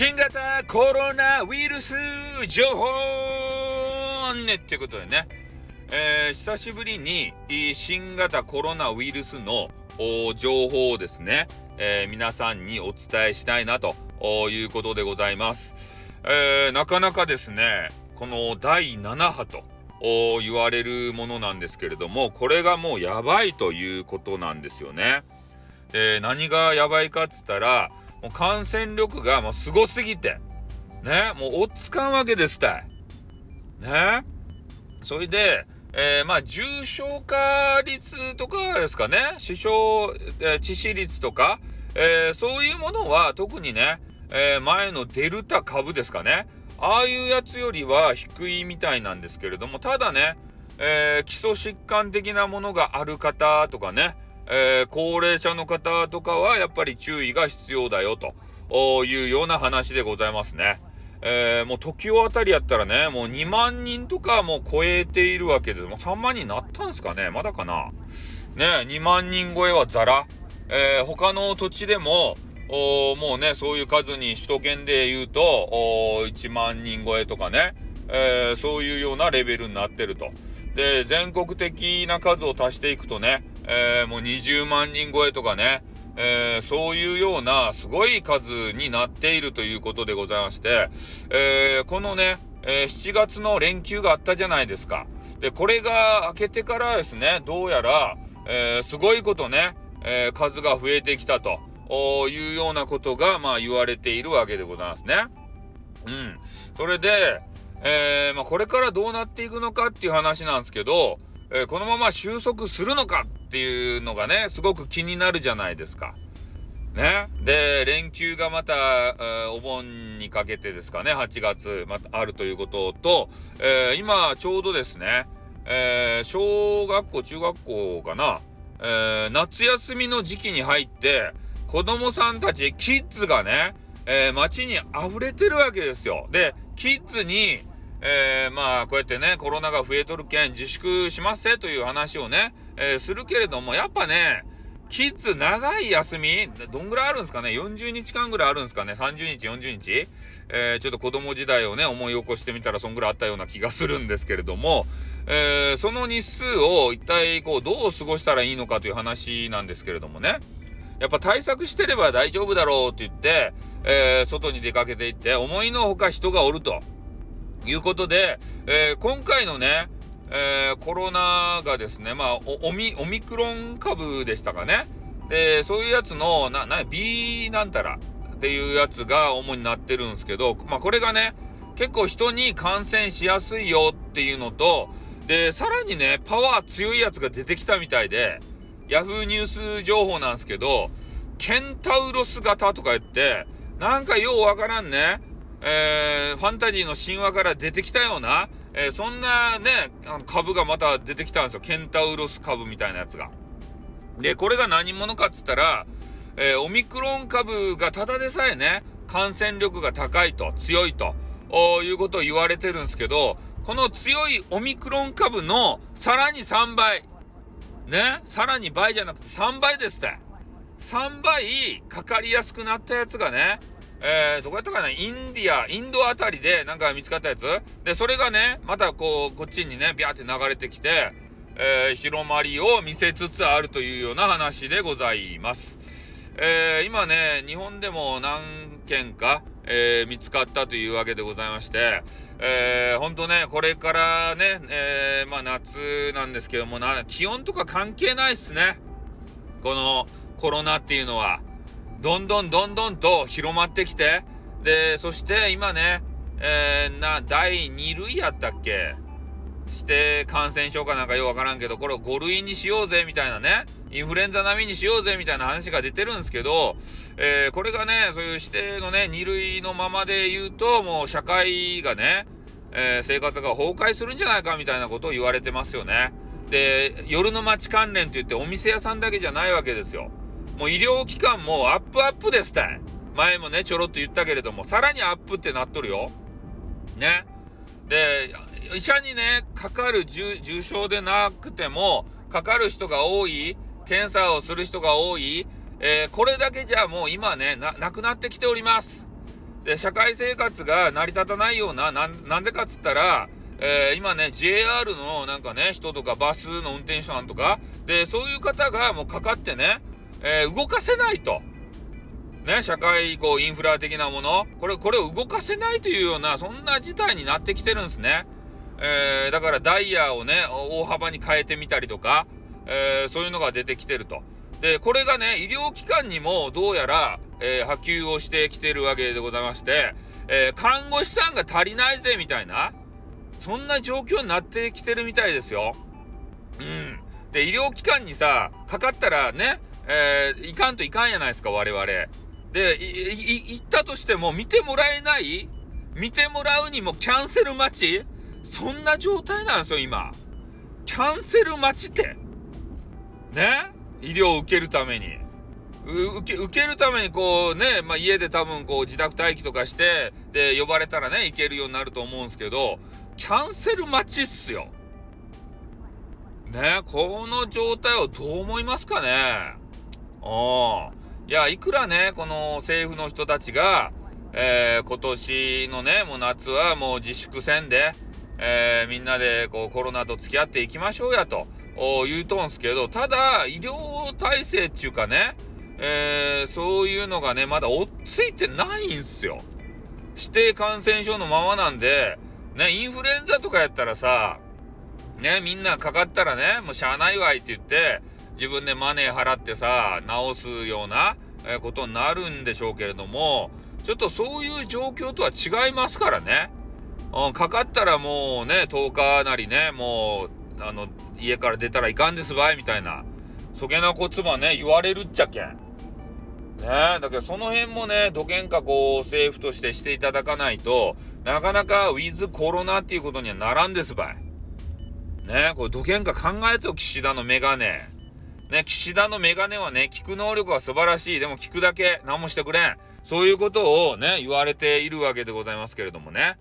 新型コロナウイルス情報ねっていうことでね、えー、久しぶりに新型コロナウイルスの情報をですね、えー、皆さんにお伝えしたいなということでございます。えー、なかなかですね、この第7波と言われるものなんですけれども、これがもうやばいということなんですよね。で、何がやばいかっつったら、もう感染力がもうすごすぎて、ね、もう追っつかんわけですたい。ね？それで、えー、まあ、重症化率とかですかね、死傷、えー、致死率とか、えー、そういうものは特にね、え前のデルタ株ですかね、ああいうやつよりは低いみたいなんですけれども、ただね、え基礎疾患的なものがある方とかね、えー、高齢者の方とかはやっぱり注意が必要だよというような話でございますね。えー、もう時をあたりやったらね、もう2万人とかもう超えているわけです。もう3万人なったんすかねまだかなね、2万人超えはザラ。えー、他の土地でも、もうね、そういう数に首都圏で言うと、1万人超えとかね、えー、そういうようなレベルになってると。で、全国的な数を足していくとね、えー、もう20万人超えとかね、えー、そういうようなすごい数になっているということでございまして、えー、このね、え7月の連休があったじゃないですか。で、これが明けてからですね、どうやら、えすごいことね、え数が増えてきたというようなことが、まあ言われているわけでございますね。うん。それで、えまあ、これからどうなっていくのかっていう話なんですけど、えこのまま収束するのかっていうのがね、すごく気になるじゃないですか。ね？で、連休がまた、えー、お盆にかけてですかね、8月、またあるということと、えー、今、ちょうどですね、えー、小学校、中学校かな、え夏休みの時期に入って、子供さんたち、キッズがね、え街に溢れてるわけですよ。で、キッズに、え、まあ、こうやってね、コロナが増えとるけん、自粛しますせという話をね、えー、するけれども、やっぱね、キッズ長い休み、どんぐらいあるんですかね ?40 日間ぐらいあるんですかね ?30 日、40日？えー、ちょっと子供時代をね、思い起こしてみたら、そんぐらいあったような気がするんですけれども、えー、その日数を一体、こう、どう過ごしたらいいのかという話なんですけれどもね。やっぱ対策してれば大丈夫だろうって言って、えー、外に出かけていって、思いのほか人がおると。いうことで、え、今回のね、えー、コロナがですね、まあオミ、オミクロン株でしたかね。で、そういうやつの、な、な、B なんたらっていうやつが主になってるんですけど、まあこれがね、結構人に感染しやすいよっていうのと、で、さらにね、パワー強いやつが出てきたみたいで、ヤフーニュース情報なんですけど、ケンタウロス型とか言って、なんかようわからんね、えー、ファンタジーの神話から出てきたような、えー、そんなね、あの株がまた出てきたんですよ。ケンタウロス株みたいなやつが。で、これが何者かっつったら、えー、オミクロン株がただでさえね、感染力が高いと、強いと、いうことを言われてるんですけど、この強いオミクロン株のさらに3倍、ね、さらに倍じゃなくて3倍ですって。3倍かかりやすくなったやつがね、えー、どこやったかな？インディア、インドあたりでなんか見つかったやつ？で、それがね、またこう、こっちにね、ビャーって流れてきて、えー、広まりを見せつつあるというような話でございます。えー、今ね、日本でも何件か、えー、見つかったというわけでございまして、えー、ほんとね、これからね、えー、まあ夏なんですけどもな、気温とか関係ないっすね。このコロナっていうのは。どんどんどんどんと広まってきて、で、そして今ね、えー、な、第2類やったっけ？して感染症かなんかようわからんけど、これを5類にしようぜみたいなね、インフルエンザ並みにしようぜみたいな話が出てるんですけど、えー、これがね、そういう指定のね、2類のままで言うと、もう社会がね、えー、生活が崩壊するんじゃないかみたいなことを言われてますよね。で、夜の街関連って言ってお店屋さんだけじゃないわけですよ。もう医療機関もアップアップですたい。前もね、ちょろっと言ったけれども、さらにアップってなっとるよ。ね。で、医者にね、かかる重症でなくても、かかる人が多い、検査をする人が多い、えー、これだけじゃもう今ね、な、なくなってきております。で、社会生活が成り立たないような、なんでかっつったら、えー、今ね、JR のなんかね、人とかバスの運転手さんとか、で、そういう方がもうかかってね、えー、動かせないと。ね、社会、こう、インフラ的なもの、これ、これを動かせないというような、そんな事態になってきてるんですね。えー、だからダイヤをね、大幅に変えてみたりとか、えー、そういうのが出てきてると。で、これがね、医療機関にもどうやら、えー、波及をしてきてるわけでございまして、え看護師さんが足りないぜ、みたいな、そんな状況になってきてるみたいですよ。うん。で、医療機関にさ、かかったらね、えー、いかんといかんやないですか、我々。で、行ったとしても見てもらえない？見てもらうにもキャンセル待ち？そんな状態なんですよ、今。キャンセル待ちって。ね？医療を受けるために。受け、受けるためにこうね、まあ、家で多分こう自宅待機とかして、で、呼ばれたらね、行けるようになると思うんですけど、キャンセル待ちっすよ。ね？この状態をどう思いますかね？ああ。いや、いくらね、この政府の人たちが、えー、今年のね、もう夏はもう自粛戦で、えー、みんなでこうコロナと付き合っていきましょうやと言うとんすけど、ただ、医療体制っていうかね、えー、そういうのがね、まだ追っついてないんすよ。指定感染症のままなんで、ね、インフルエンザとかやったらさ、ね、みんなかかったらね、もうしゃあないわいって言って、自分でマネー払ってさ、治すような、ことになるんでしょうけれども、ちょっとそういう状況とは違いますからね。うん、かかったらもうね、10日なりね、もう、あの、家から出たらいかんですばい、みたいな、そげなこつばね、言われるっちゃけん。ねだけどその辺もね、どげんかこう、政府としてしていただかないと、なかなかウィズコロナっていうことにはならんですばい。ねこれどげんか考えと岸田のメガネ。ね、岸田のメガネはね、聞く能力は素晴らしい。でも聞くだけ何もしてくれん。そういうことをね、言われているわけでございますけれどもね。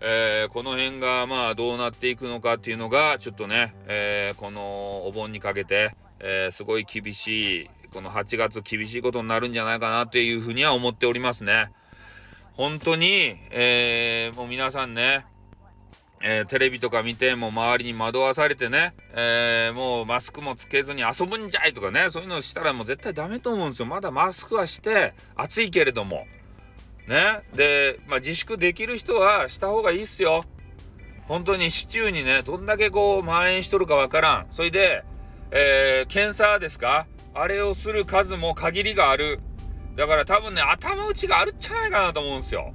えー、この辺がまあどうなっていくのかっていうのが、ちょっとね、えー、このお盆にかけて、えー、すごい厳しい、この8月厳しいことになるんじゃないかなっていうふうには思っておりますね。本当に、え、もう皆さんね、えー、テレビとか見ても周りに惑わされてね、えー、もうマスクもつけずに遊ぶんじゃいとかね、そういうのをしたらもう絶対ダメと思うんですよ。まだマスクはして、暑いけれども。ね。で、まあ自粛できる人はした方がいいっすよ。本当に市中にね、どんだけこう蔓延しとるかわからん。それで、えー、検査ですか？あれをする数も限りがある。だから多分ね、頭打ちがあるっちゃないかなと思うんですよ。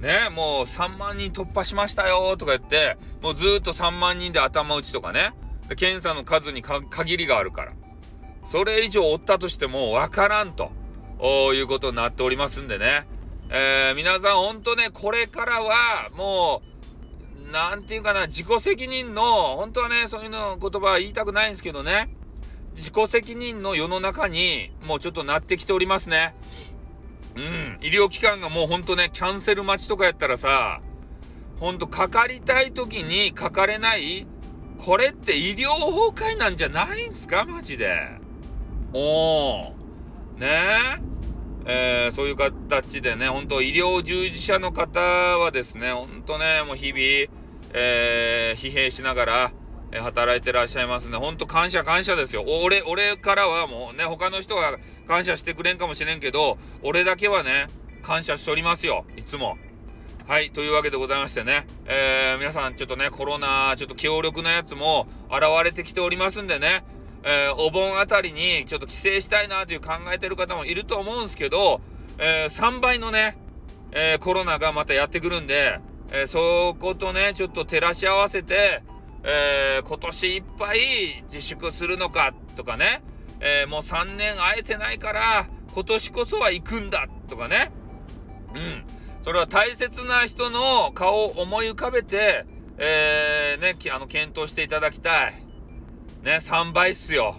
ね、もう3万人突破しましたよとか言って、もうずっと3万人で頭打ちとかね、検査の数に限りがあるから。それ以上追ったとしてもわからんということになっておりますんでね。えー、皆さんほんとね、これからはもう、なんていうかな、自己責任の、本当はね、そういうの言葉は言いたくないんですけどね、自己責任の世の中にもうちょっとなってきておりますね。うん、医療機関がもうほんとね、キャンセル待ちとかやったらさ、ほんとかかりたい時にかかれないこれって医療崩壊なんじゃないんすか？マジで。おー。ね？え。えー、そういう形でね、ほんと医療従事者の方はですね、ほんとね、もう日々、えー、疲弊しながら、え働いてらっしゃいますね。ほんと感謝感謝ですよ。俺、俺からはもうね、他の人が感謝してくれんかもしれんけど、俺だけはね、感謝しておりますよ。いつも。はい。というわけでございましてね。えー、皆さんちょっとね、コロナ、ちょっと強力なやつも現れてきておりますんでね。えー、お盆あたりにちょっと帰省したいなという考えてる方もいると思うんですけど、えー、3倍のね、えー、コロナがまたやってくるんで、えー、そことね、ちょっと照らし合わせて、えー、今年いっぱい自粛するのかとかね、えー、もう3年会えてないから今年こそは行くんだとかね。うん。それは大切な人の顔を思い浮かべて、えー、ね、あの、検討していただきたい。ね、3倍っすよ。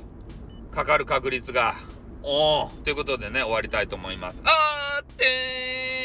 かかる確率が。おー。ということでね、終わりたいと思います。あーってー